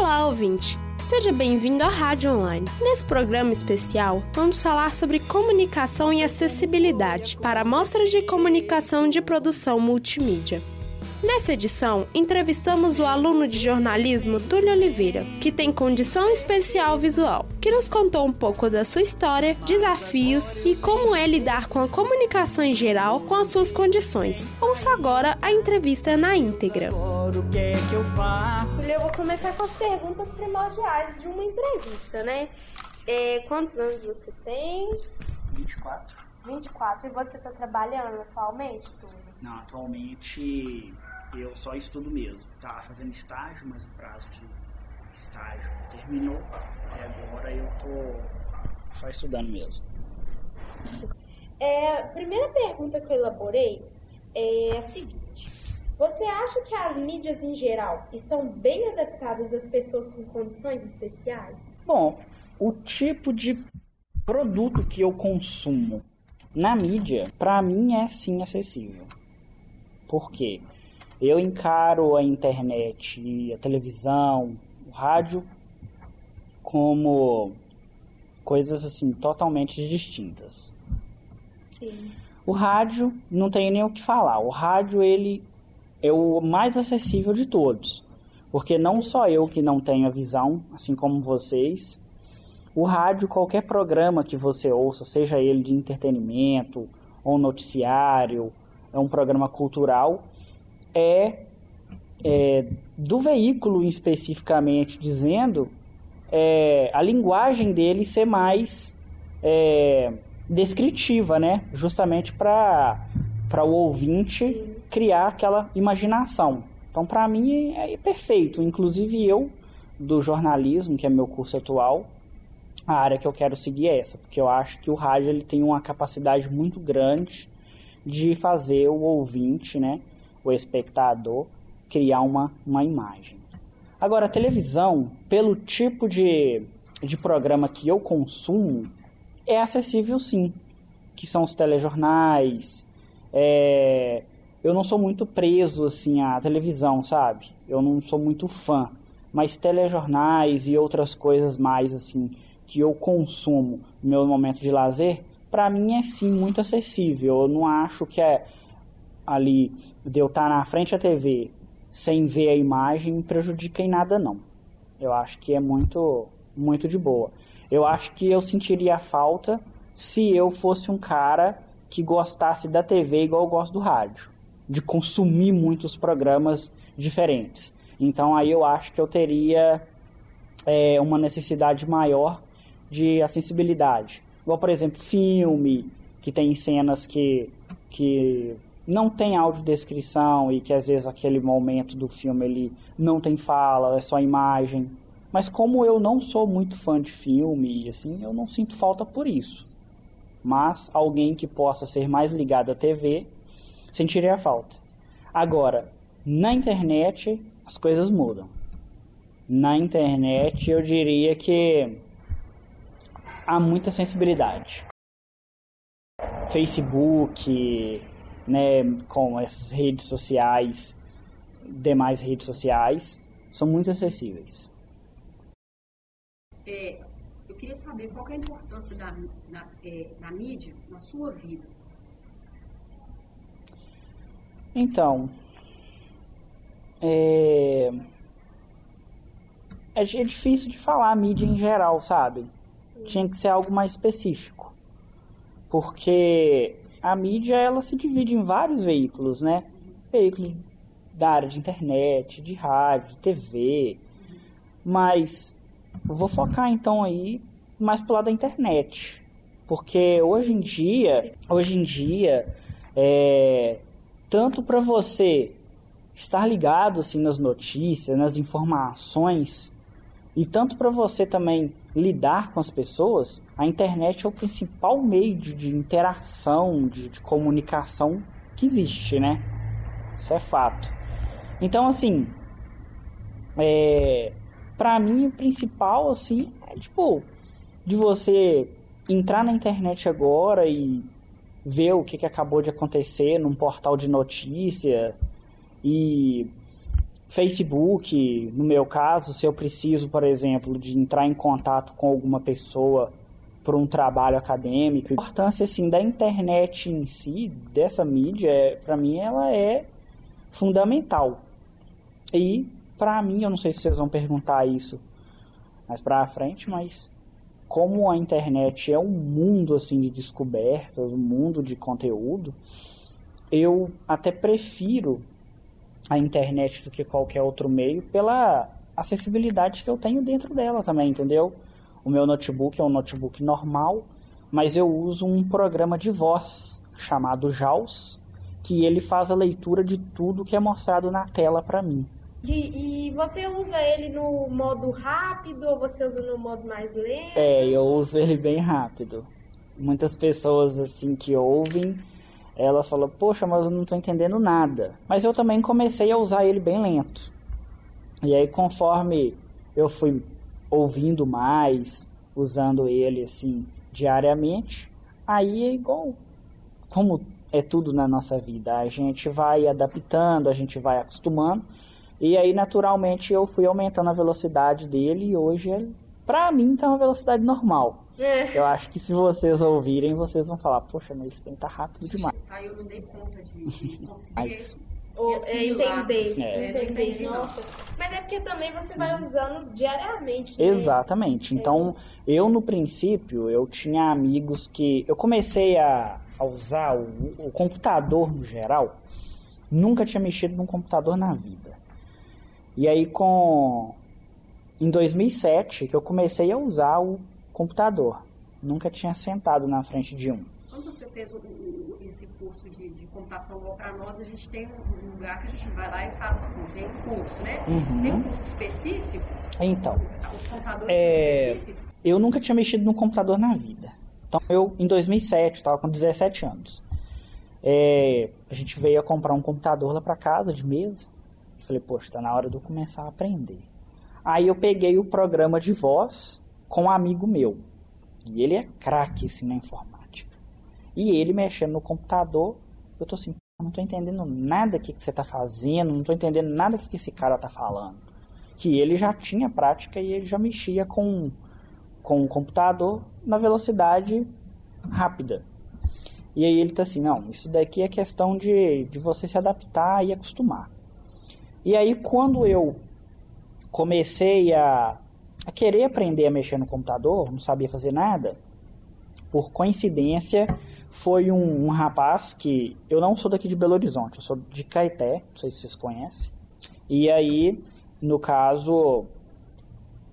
Olá, ouvinte! Seja bem-vindo à Rádio Online. Nesse programa especial, vamos falar sobre comunicação e acessibilidade para mostras de comunicação de produção multimídia. Nessa edição, entrevistamos o aluno de jornalismo Túlio Oliveira, que tem condição especial visual, que nos contou um pouco da sua história, desafios e como é lidar com a comunicação em geral com as suas condições. Ouça agora a entrevista na íntegra. O que é que eu faço? Túlio, eu vou começar com as perguntas primordiais de uma entrevista, né? É, quantos anos você tem? 24. 24. E você está trabalhando atualmente, Túlio? Não, atualmente eu só estudo mesmo. Tava fazendo estágio, mas o prazo de estágio terminou. E agora eu tô só estudando mesmo. É, a primeira pergunta que eu elaborei é a seguinte: Você acha que as mídias em geral estão bem adaptadas às pessoas com condições especiais? Bom, o tipo de produto que eu consumo na mídia, para mim é sim acessível. Por quê? Eu encaro a internet, a televisão, o rádio como coisas assim totalmente distintas. Sim. O rádio não tem nem o que falar. O rádio ele é o mais acessível de todos, porque não só eu que não tenho a visão, assim como vocês. O rádio, qualquer programa que você ouça, seja ele de entretenimento ou noticiário, é um programa cultural, é, é do veículo especificamente dizendo é, a linguagem dele ser mais é, descritiva, né? Justamente para para o ouvinte criar aquela imaginação. Então, para mim é perfeito. Inclusive eu do jornalismo, que é meu curso atual, a área que eu quero seguir é essa, porque eu acho que o rádio ele tem uma capacidade muito grande de fazer o ouvinte, né, o espectador, criar uma, uma imagem. Agora, a televisão, pelo tipo de, de programa que eu consumo, é acessível sim, que são os telejornais. É, eu não sou muito preso assim à televisão, sabe? Eu não sou muito fã, mas telejornais e outras coisas mais assim que eu consumo no meu momento de lazer, para mim é sim muito acessível. Eu não acho que é ali de eu estar na frente da TV sem ver a imagem prejudica em nada não. Eu acho que é muito muito de boa. Eu acho que eu sentiria falta se eu fosse um cara que gostasse da TV igual eu gosto do rádio, de consumir muitos programas diferentes. Então aí eu acho que eu teria é, uma necessidade maior de acessibilidade. Igual, por exemplo, filme, que tem cenas que, que não tem audiodescrição e que às vezes aquele momento do filme ele não tem fala, é só imagem. Mas como eu não sou muito fã de filme, assim, eu não sinto falta por isso. Mas alguém que possa ser mais ligado à TV sentiria falta. Agora, na internet as coisas mudam. Na internet eu diria que há muita sensibilidade. Facebook, né, com essas redes sociais, demais redes sociais, são muito acessíveis. É, eu queria saber qual é a importância da, da, é, da mídia na sua vida. Então, é, é, é difícil de falar a mídia em geral, sabe? Sim. Tinha que ser algo mais específico. Porque a mídia ela se divide em vários veículos, né? Veículos da área de internet, de rádio, de TV. Mas eu vou focar então aí mais pro lado da internet. Porque hoje em dia, hoje em dia, é, tanto para você estar ligado assim nas notícias, nas informações, e tanto para você também lidar com as pessoas, a internet é o principal meio de, interação, de, de, comunicação que existe, né? Isso é fato. Então, assim, é, para mim o principal, assim, é tipo, de você entrar na internet agora e ver o que, que acabou de acontecer num portal de notícia e Facebook, no meu caso, se eu preciso, por exemplo, de entrar em contato com alguma pessoa por um trabalho acadêmico, a importância assim da internet em si, dessa mídia, é, para mim ela é fundamental. E para mim, eu não sei se vocês vão perguntar isso mais para frente, mas como a internet é um mundo assim de descobertas, um mundo de conteúdo, eu até prefiro a internet do que qualquer outro meio pela acessibilidade que eu tenho dentro dela também, entendeu? O meu notebook é um notebook normal, mas eu uso um programa de voz chamado JAWS, que ele faz a leitura de tudo que é mostrado na tela para mim. E, e, você usa ele no modo rápido ou você usa no modo mais lento? É, eu uso ele bem rápido. Muitas pessoas assim que ouvem elas falam, poxa, mas eu não estou entendendo nada. Mas eu também comecei a usar ele bem lento. E aí, conforme eu fui ouvindo mais, usando ele assim diariamente, aí é igual como é tudo na nossa vida. A gente vai adaptando, a gente vai acostumando. E aí, naturalmente, eu fui aumentando a velocidade dele e hoje ele, pra mim, tá uma velocidade normal. É. Eu acho que se vocês ouvirem, vocês vão falar, poxa, mas isso tem que tá rápido demais. Tá, eu não dei conta de, de conseguir mas, ou, é, entender. É. Entendi, Nossa. Mas é porque também você vai usando diariamente. Né? Exatamente. Então, eu no princípio, eu tinha amigos que. Eu comecei a, a usar o, o computador no geral. Nunca tinha mexido num computador na vida. E aí, com. Em 2007, que eu comecei a usar o computador. Nunca tinha sentado na frente de um. Quando você fez o, esse curso de, de computação para nós, a gente tem um lugar que a gente vai lá e fala assim, tem um curso, né? Uhum. Tem um curso específico? Então. Os computadores é, específicos? Eu nunca tinha mexido num computador na vida. Então, eu, em 2007, estava com 17 anos. É, a gente veio a comprar um computador lá para casa, de mesa. Falei, poxa, está na hora de eu começar a aprender. Aí eu peguei o programa de voz com um amigo meu. E ele é craque assim, na informática. E ele mexendo no computador, eu tô assim, não tô entendendo nada que, que você tá fazendo, não tô entendendo nada que, que esse cara tá falando. Que ele já tinha prática e ele já mexia com, com o computador na velocidade rápida. E aí ele tá assim, não, isso daqui é questão de, de você se adaptar e acostumar. E aí quando eu comecei a a querer aprender a mexer no computador, não sabia fazer nada. Por coincidência, foi um, um, rapaz que. Eu não sou daqui de Belo Horizonte, eu sou de Caeté, não sei se vocês conhecem. E aí, no caso,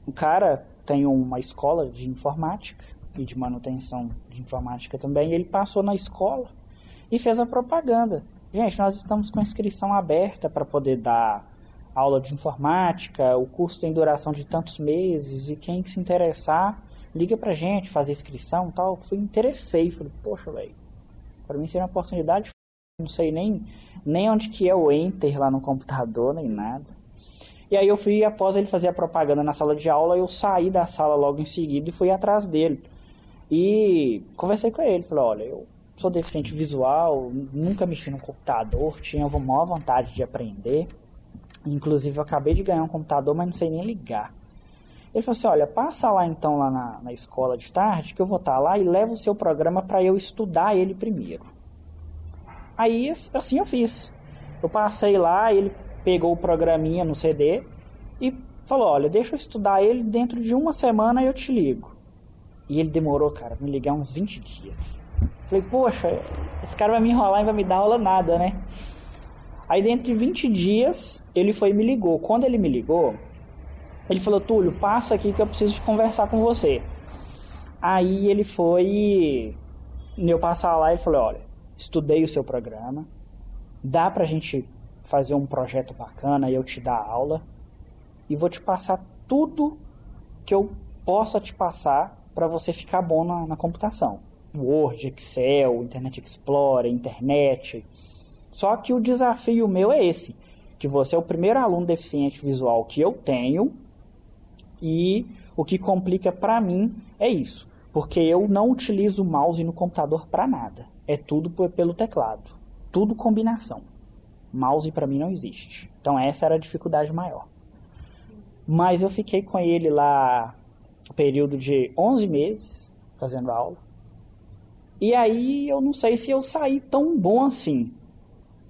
o cara tem uma escola de informática e de manutenção de informática também. Ele passou na escola e fez a propaganda. Gente, nós estamos com inscrição aberta para poder dar aula de informática, o curso tem duração de tantos meses e quem se interessar, liga pra gente, fazer inscrição e tal. Fui interessei, falei, poxa, velho, para mim seria uma oportunidade, não sei nem, nem onde que é o enter lá no computador, nem nada. E aí eu fui, após ele fazer a propaganda na sala de aula, eu saí da sala logo em seguida e fui atrás dele. E conversei com ele, falei, olha, eu sou deficiente visual, nunca mexi no computador, tinha a maior vontade de aprender. Inclusive, eu acabei de ganhar um computador, mas não sei nem ligar. Ele falou assim: olha, passa lá então lá na, na escola de tarde, que eu vou estar tá lá e leva o seu programa para eu estudar ele primeiro. Aí, assim eu fiz. Eu passei lá, ele pegou o programinha no CD e falou: olha, deixa eu estudar ele dentro de uma semana eu te ligo. E ele demorou, cara, me ligar uns 20 dias. Falei, poxa, esse cara vai me enrolar e vai me dar aula nada, né? Aí dentro de 20 dias, ele foi e me ligou. Quando ele me ligou, ele falou, Túlio, passa aqui que eu preciso conversar com você. Aí ele foi eu passar lá e falei, olha, estudei o seu programa, dá pra gente fazer um projeto bacana e eu te dar aula e vou te passar tudo que eu possa te passar para você ficar bom na, na computação. Word, Excel, Internet Explorer, internet, só que o desafio meu é esse, que você é o primeiro aluno deficiente visual que eu tenho e o que complica para mim é isso, porque eu não utilizo o mouse no computador para nada. É tudo pelo teclado, tudo combinação. Mouse para mim não existe. Então essa era a dificuldade maior. Mas eu fiquei com ele lá período de 11 meses fazendo aula. E aí eu não sei se eu saí tão bom assim.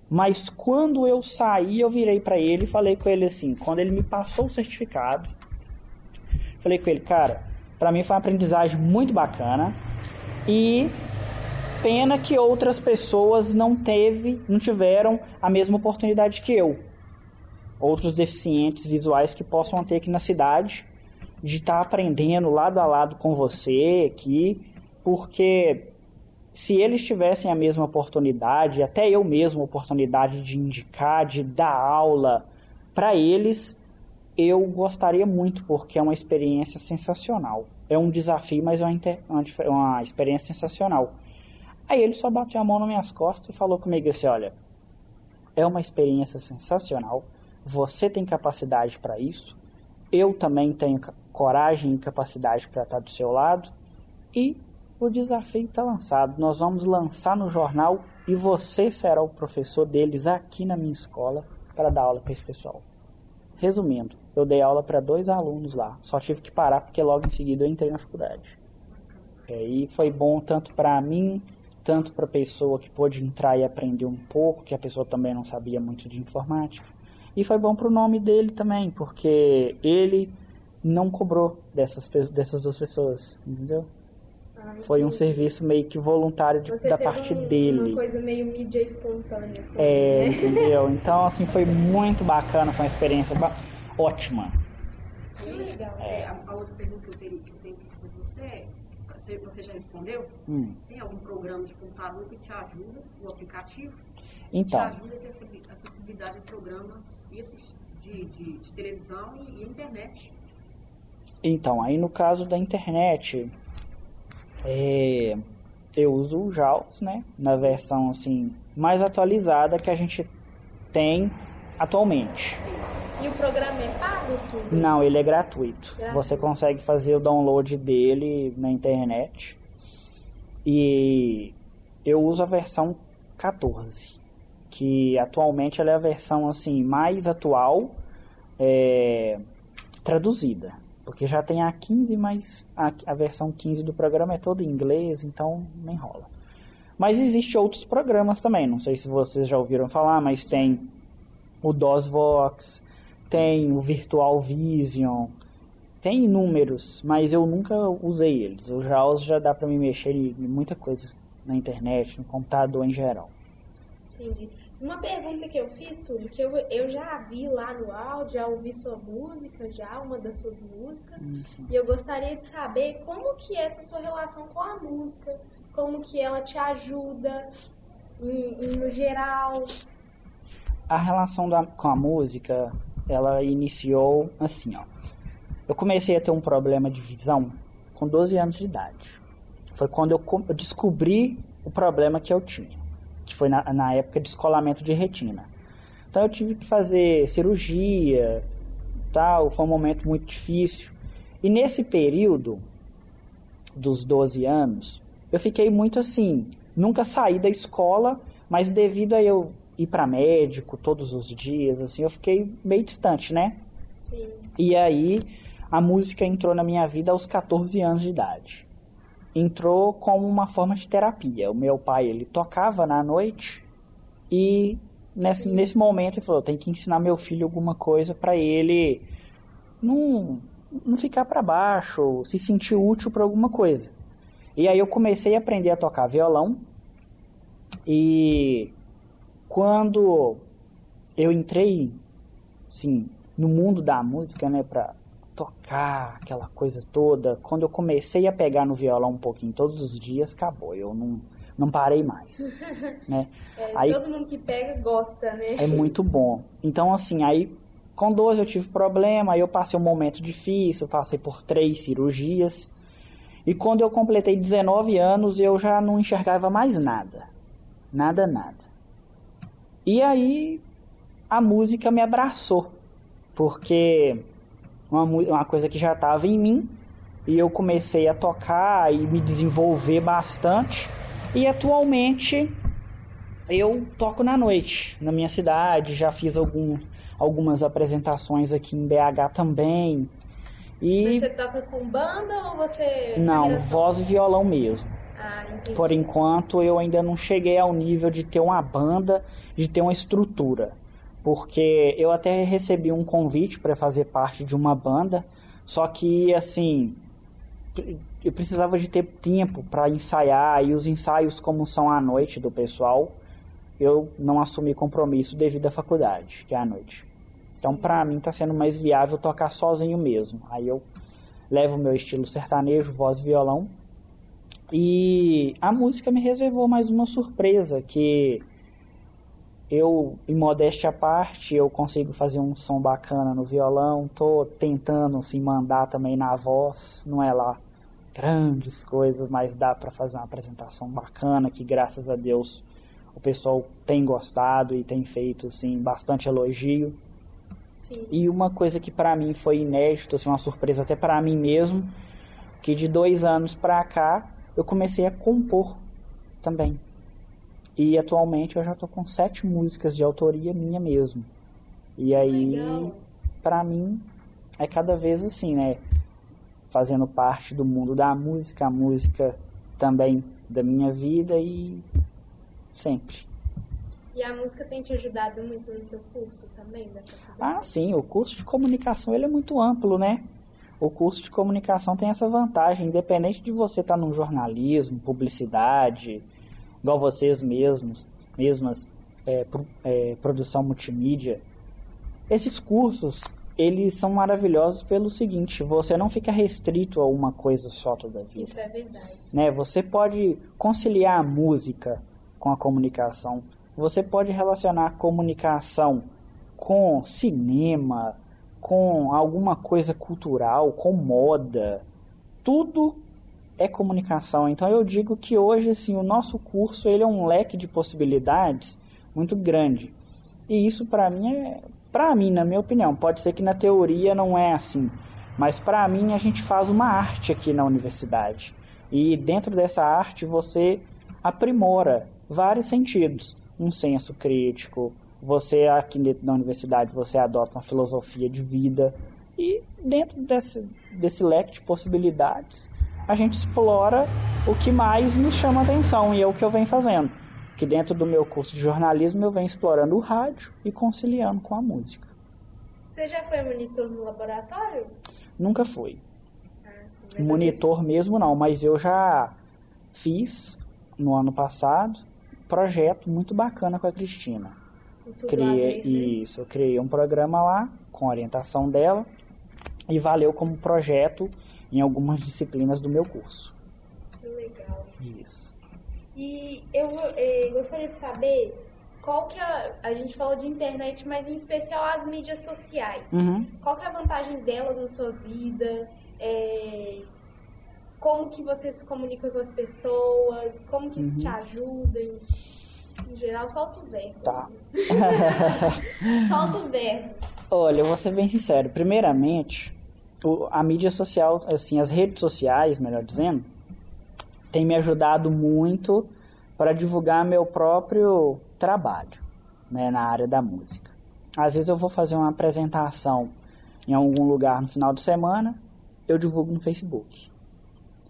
Mas quando eu saí, eu virei para ele e falei com ele assim, quando ele me passou o certificado, falei com ele, cara, para mim foi uma aprendizagem muito bacana e pena que outras pessoas não teve, não tiveram a mesma oportunidade que eu. Outros deficientes visuais que possam ter aqui na cidade de estar tá aprendendo lado a lado com você aqui, porque se eles tivessem a mesma oportunidade, até eu mesmo oportunidade de indicar, de dar aula para eles, eu gostaria muito, porque é uma experiência sensacional. É um desafio, mas é uma, uma experiência sensacional. Aí ele só bateu a mão nas minhas costas e falou comigo assim: olha, é uma experiência sensacional, você tem capacidade para isso, eu também tenho coragem e capacidade para estar do seu lado, e o desafio está lançado. Nós vamos lançar no jornal e você será o professor deles aqui na minha escola para dar aula para esse pessoal. Resumindo, eu dei aula para dois alunos lá. Só tive que parar porque logo em seguida eu entrei na faculdade. E aí foi bom tanto para mim, tanto para a pessoa que pôde entrar e aprender um pouco, que a pessoa também não sabia muito de informática. E foi bom para o nome dele também, porque ele não cobrou dessas, dessas duas pessoas, entendeu? Foi um serviço meio que voluntário de, da parte um, dele. Uma coisa meio mídia espontânea. É, né? entendeu? Então, assim, foi muito bacana, foi uma experiência ótima. Que legal. É. A, a, outra pergunta que eu tenho, que eu tenho que fazer pra você, você, você já respondeu? Hum. Tem algum programa de computador que te ajuda, o aplicativo? Então. Te ajuda a ter acessibilidade de programas de, de, de televisão e, e internet. Então, aí no caso da internet, é, eu uso o JAWS, né? Na versão assim mais atualizada que a gente tem atualmente. E o programa é pago tudo? Não, ele é gratuito. gratuito. Você consegue fazer o download dele na internet. E eu uso a versão 14, que atualmente ela é a versão assim mais atual, é, traduzida. Porque já tem a 15, mas a, a versão 15 do programa é toda em inglês, então nem rola. Mas existe outros programas também, não sei se vocês já ouviram falar, mas tem o DOSVox, tem o Virtual Vision, tem inúmeros, mas eu nunca usei eles. O JAWS já dá para me mexer em muita coisa na internet, no computador em geral. Entendi. Uma pergunta que eu fiz, Túlio, que eu, eu já vi lá no áudio, já ouvi sua música, já uma das suas músicas, hum, e eu gostaria de saber como que é essa sua relação com a música, como que ela te ajuda em, em, no geral. A relação da, com a música, ela iniciou assim, ó. Eu comecei a ter um problema de visão com 12 anos de idade. Foi quando eu, eu descobri o problema que eu tinha que foi na, na época de escolamento de retina. Então eu tive que fazer cirurgia, tal, foi um momento muito difícil. E nesse período dos 12 anos, eu fiquei muito assim, nunca saí da escola, mas devido a eu ir para médico todos os dias, assim, eu fiquei meio distante, né? Sim. E aí a música entrou na minha vida aos 14 anos de idade entrou como uma forma de terapia. O meu pai, ele tocava na noite e nesse, nesse momento ele falou, tem que ensinar meu filho alguma coisa para ele não, não ficar para baixo, se sentir útil para alguma coisa. E aí eu comecei a aprender a tocar violão e quando eu entrei, sim, no mundo da música, né, para tocar, aquela coisa toda. Quando eu comecei a pegar no violão um pouquinho todos os dias, acabou. Eu não, não parei mais. né? É, aí, todo mundo que pega gosta, né? É muito bom. Então, assim, aí com 12 eu tive problema, aí eu passei um momento difícil, passei por três cirurgias. E quando eu completei 19 anos, eu já não enxergava mais nada. Nada, nada. E aí a música me abraçou. Porque uma, uma coisa que já estava em mim e eu comecei a tocar e me desenvolver bastante. E atualmente eu toco na noite, na minha cidade, já fiz algum, algumas apresentações aqui em BH também. E... Você toca com banda ou você. Não, voz e violão mesmo. Ah, Por enquanto eu ainda não cheguei ao nível de ter uma banda, de ter uma estrutura. Porque eu até recebi um convite para fazer parte de uma banda, só que assim, eu precisava de ter tempo para ensaiar e os ensaios como são à noite do pessoal, eu não assumi compromisso devido à faculdade, que é à noite. Então, para mim, está sendo mais viável tocar sozinho mesmo. Aí eu levo meu estilo sertanejo, voz e violão. E a música me reservou mais uma surpresa, que eu, em modéstia à parte, eu consigo fazer um som bacana no violão. Tô tentando, assim, mandar também na voz. Não é lá grandes coisas, mas dá para fazer uma apresentação bacana, que graças a Deus o pessoal tem gostado e tem feito assim bastante elogio. Sim. E uma coisa que para mim foi inédito, assim, uma surpresa até para mim mesmo, que de dois anos para cá eu comecei a compor também. E atualmente eu já tô com sete músicas de autoria minha mesmo. E aí, para mim, é cada vez assim, né? Fazendo parte do mundo da música, a música também da minha vida e sempre. E a música tem te ajudado muito no seu curso também? Ah, sim, o curso de comunicação ele é muito amplo, né? O curso de comunicação tem essa vantagem, independente de você estar tá no jornalismo, publicidade, igual vocês mesmos, mesmas, é, pro, é, produção multimídia. Esses cursos, eles são maravilhosos pelo seguinte, você não fica restrito a uma coisa só toda a vida. Isso é verdade. Né? Você pode conciliar a música, com a comunicação. Você pode relacionar a comunicação com cinema, com alguma coisa cultural, com moda. Tudo é comunicação. Então eu digo que hoje assim, o nosso curso ele é um leque de possibilidades muito grande. E isso para mim é para mim, na minha opinião, pode ser que na teoria não é assim, mas para mim a gente faz uma arte aqui na universidade. E dentro dessa arte você aprimora vários sentidos. Um senso crítico, você aqui dentro da universidade você adota uma filosofia de vida e dentro desse, desse leque de possibilidades a gente explora o que mais nos chama atenção e é o que eu venho fazendo. Que dentro do meu curso de jornalismo eu venho explorando o rádio e conciliando com a música. Você já foi monitor no laboratório? Nunca fui. Ah, sim, monitor assim... mesmo não, mas eu já fiz no ano passado projeto muito bacana com a Cristina. Criei, né? isso, eu criei um programa lá com orientação dela e valeu como projeto em algumas disciplinas do meu curso. Que legal. Isso. E eu eh, gostaria de saber qual que é, a gente falou de internet, mas em especial as mídias sociais. Uhum. Qual que é a vantagem delas na sua vida? É, como que você se comunica com as pessoas, como que isso uhum. te ajuda em, em, geral, solta o verbo. Tá. solta o verbo. Olha, eu vou ser bem sincero. Primeiramente, a mídia social, assim, as redes sociais, melhor dizendo, tem me ajudado muito para divulgar meu próprio trabalho, né, na área da música. Às vezes eu vou fazer uma apresentação em algum lugar no final de semana, eu divulgo no Facebook.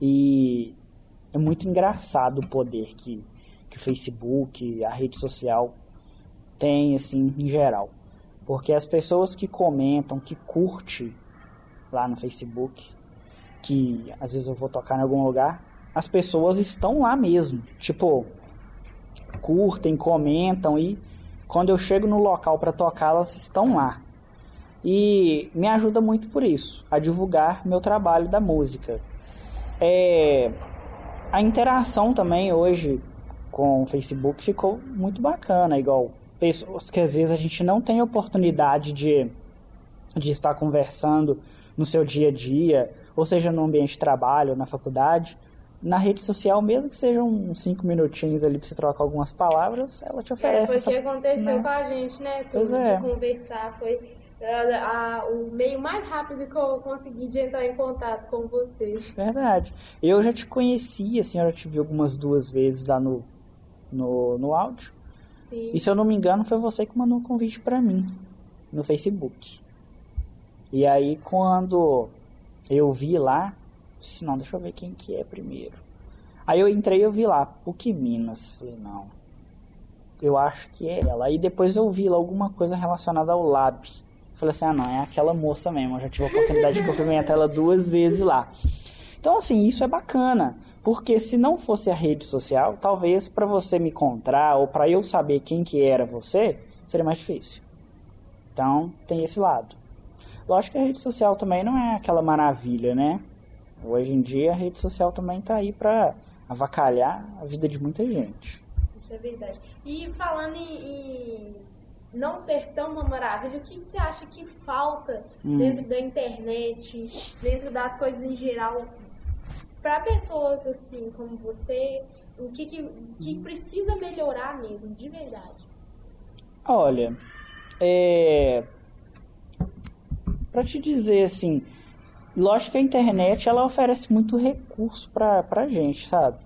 E é muito engraçado o poder que, que o Facebook, a rede social tem, assim, em geral. Porque as pessoas que comentam, que curte lá no Facebook, que às vezes eu vou tocar em algum lugar, as pessoas estão lá mesmo. Tipo, curtem, comentam e quando eu chego no local para tocar, elas estão lá. E me ajuda muito por isso, a divulgar meu trabalho da música. É, a interação também hoje com o Facebook ficou muito bacana, igual pessoas que às vezes a gente não tem oportunidade de, de estar conversando no seu dia a dia, ou seja, no ambiente de trabalho, na faculdade, na rede social, mesmo que sejam uns cinco minutinhos ali para você trocar algumas palavras, ela te oferece. É, foi o que aconteceu né? com a gente, né? Tudo pois é. de conversar, foi a, a, o meio mais rápido que eu consegui de entrar em contato com você. Verdade. Eu já te conheci, assim, eu já te vi algumas duas vezes lá no, no, no áudio. Sim. E se eu não me engano, foi você que mandou um convite para mim no Facebook. E aí quando eu vi lá, disse, não, deixa eu ver quem que é primeiro. Aí eu entrei e eu vi lá, PUC Minas. Falei, não, eu acho que é ela. Aí depois eu vi lá alguma coisa relacionada ao Lab. Falei assim, ah não, é aquela moça mesmo. Eu já tive a oportunidade de cumprimentar ela duas vezes lá. Então assim, isso é bacana. Porque se não fosse a rede social, talvez para você me encontrar ou para eu saber quem que era você, seria mais difícil. Então, tem esse lado. Lógico que a rede social também não é aquela maravilha, né? Hoje em dia a rede social também está aí para avacalhar a vida de muita gente. Isso é verdade. E falando em, não ser tão uma maravilha, o que, que você acha que falta hum. dentro da internet, dentro das coisas em geral, para pessoas assim como você, o que, que, que precisa melhorar mesmo, de verdade? Olha, é... para te dizer assim, lógico que a internet ela oferece muito recurso para pra gente, sabe?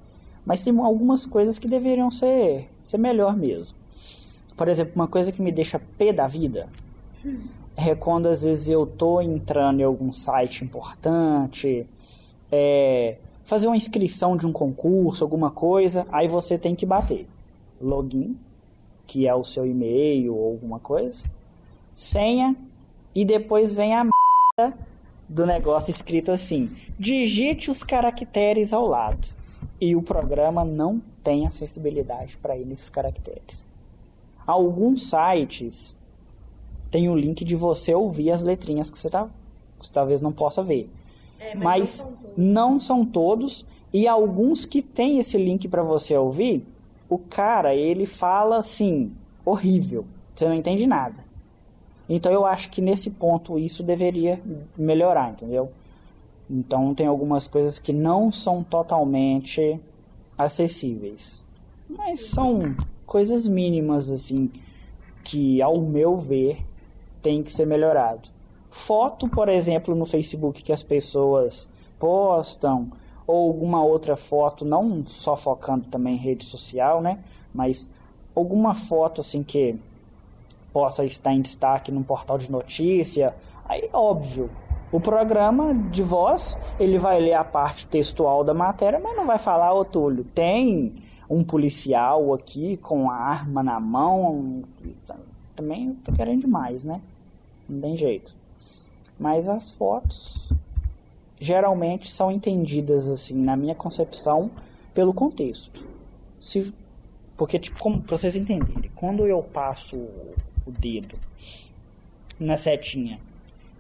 Mas tem algumas coisas que deveriam ser, ser melhor mesmo. Por exemplo, uma coisa que me deixa pé da vida hum. é quando às vezes eu tô entrando em algum site importante, é, fazer uma inscrição de um concurso, alguma coisa, aí você tem que bater login, que é o seu e-mail ou alguma coisa, senha e depois vem a merda do negócio escrito assim: digite os caracteres ao lado. E o programa não tem acessibilidade para esses caracteres. Alguns sites têm o link de você ouvir as letrinhas que você, tá, você talvez não possa ver. É, mas, mas não, são todos e alguns que tem esse link para você ouvir, o cara ele fala assim horrível, você não entende nada. Então eu acho que nesse ponto isso deveria melhorar, entendeu? Então tem algumas coisas que não são totalmente acessíveis, mas são coisas mínimas assim que ao meu ver tem que ser melhorado foto, por exemplo, no Facebook que as pessoas postam, ou alguma outra foto, não só focando também em rede social, né? Mas alguma foto assim que possa estar em destaque num portal de notícia, aí óbvio, o programa de voz, ele vai ler a parte textual da matéria, mas não vai falar, ô Túlio, tem um policial aqui com a arma na mão, também tô querendo demais, né? Não tem jeito. Mas as fotos geralmente são entendidas assim, na minha concepção, pelo contexto. Se, porque, tipo, como pra vocês entenderem, quando eu passo o dedo na setinha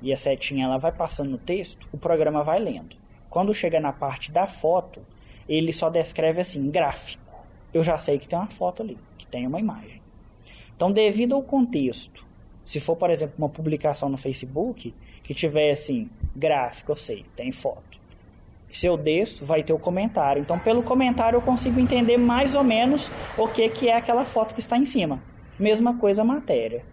e a setinha ela vai passando no texto, o programa vai lendo. Quando chega na parte da foto, ele só descreve assim, gráfico. Eu já sei que tem uma foto ali, que tem uma imagem. Então, devido ao contexto, se for, por exemplo, uma publicação no Facebook, que tiver assim, gráfico, eu sei, tem foto. Se eu desço, vai ter o comentário. Então, pelo comentário, eu consigo entender mais ou menos o que, que é aquela foto que está em cima. Mesma coisa a matéria.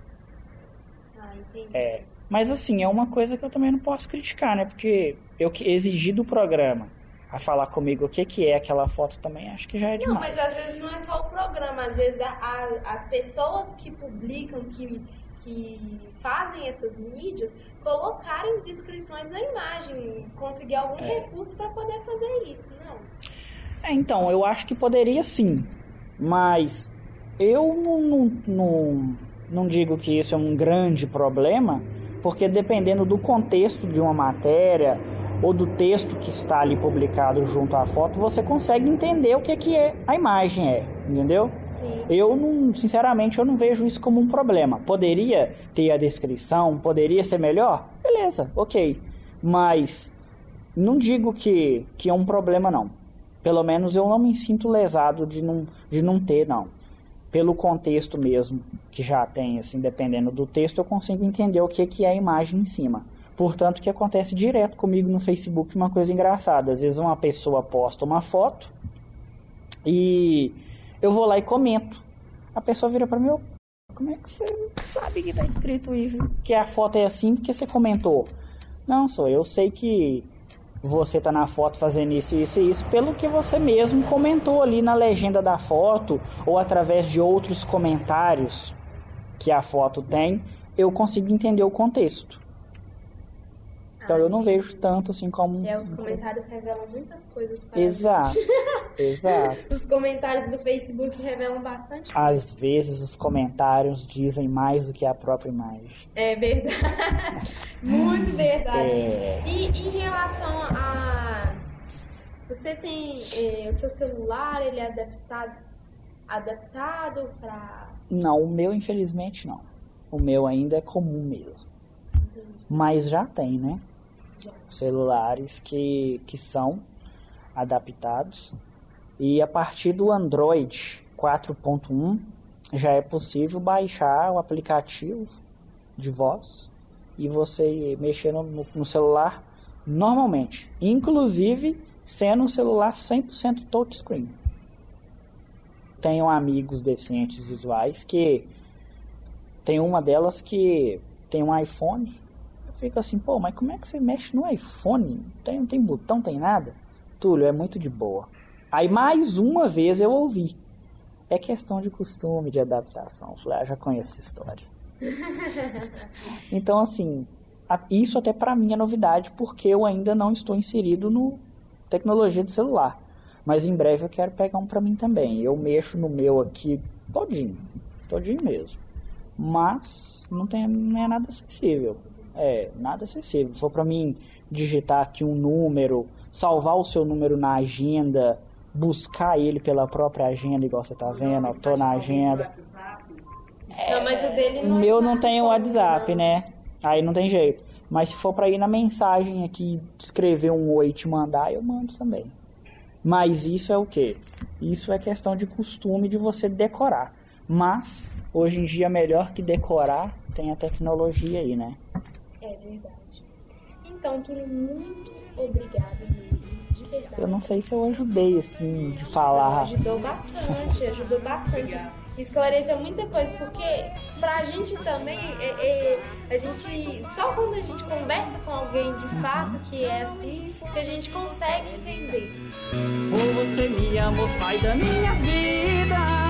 Ah, entendi. É. Mas assim, é uma coisa que eu também não posso criticar, né? Porque eu exigi do programa a falar comigo o que, que é aquela foto também, acho que já é demais. Não, mas às vezes não é só o programa, às vezes a, a, as pessoas que publicam, que que fazem essas mídias colocarem descrições da imagem, conseguir algum é. recurso para poder fazer isso, não? É, então, eu acho que poderia sim, mas eu não, não, não, não digo que isso é um grande problema, porque dependendo do contexto de uma matéria ou do texto que está ali publicado junto à foto, você consegue entender o que, que é a imagem é, entendeu? Sim. Eu não, sinceramente, eu não vejo isso como um problema. Poderia ter a descrição, poderia ser melhor, beleza, ok. Mas não digo que, que é um problema não. Pelo menos eu não me sinto lesado de não, de não ter, não. Pelo contexto mesmo que já tem, assim, dependendo do texto, eu consigo entender o que, que é a imagem em cima. Portanto, que acontece direto comigo no Facebook uma coisa engraçada. Às vezes uma pessoa posta uma foto e eu vou lá e comento. A pessoa vira para mim, como é que você sabe que tá escrito isso? Que a foto é assim porque você comentou. Não, sou eu sei que você tá na foto fazendo isso, isso e isso, pelo que você mesmo comentou ali na legenda da foto ou através de outros comentários que a foto tem, eu consigo entender o contexto. Então eu não vejo tanto assim como. É, os comentários revelam muitas coisas para Exato. Exato. Os comentários do Facebook revelam bastante. Às vezes os comentários dizem mais do que a própria imagem. É verdade. Muito verdade. É... E em relação a. Você tem. É, o seu celular, ele é adaptado, adaptado para. Não, o meu infelizmente não. O meu ainda é comum mesmo. Mas já tem, né? Celulares que, que são adaptados. E a partir do Android 4.1 já é possível baixar o aplicativo de voz e você mexer no, no celular normalmente, inclusive sendo um celular 100% touchscreen. Tenho amigos deficientes visuais que tem uma delas que tem um iPhone fica assim, pô, mas como é que você mexe no iPhone? Tem, não tem botão, tem nada? Túlio, é muito de boa. Aí mais uma vez eu ouvi. É questão de costume, de adaptação. falei, ah, já conheço essa história. então, assim, isso até para mim é novidade, porque eu ainda não estou inserido no tecnologia de celular. Mas em breve eu quero pegar um para mim também. Eu mexo no meu aqui todinho, todinho mesmo. Mas não, tem, não é nada acessível. É, nada acessível. Se for para mim digitar aqui um número, salvar o seu número na agenda, buscar ele pela própria agenda, igual você tá vendo, eu tô na agenda. É, não, mas o dele não o meu não tem o WhatsApp, não. né? Aí não tem jeito. Mas se for para ir na mensagem aqui, escrever um oi e te mandar, eu mando também. Mas isso é o que? Isso é questão de costume de você decorar. Mas hoje em dia melhor que decorar tem a tecnologia aí, né? É verdade. Então, Túlio, muito obrigada mesmo. De verdade. Eu não sei se eu ajudei, assim, de falar. Ajudou bastante, ajudou bastante. Esclareceu muita coisa, porque pra gente também, é, é, a gente. Só quando a gente conversa com alguém de uhum. fato que é assim, que a gente consegue entender. Ou você me ama ou sai da minha vida.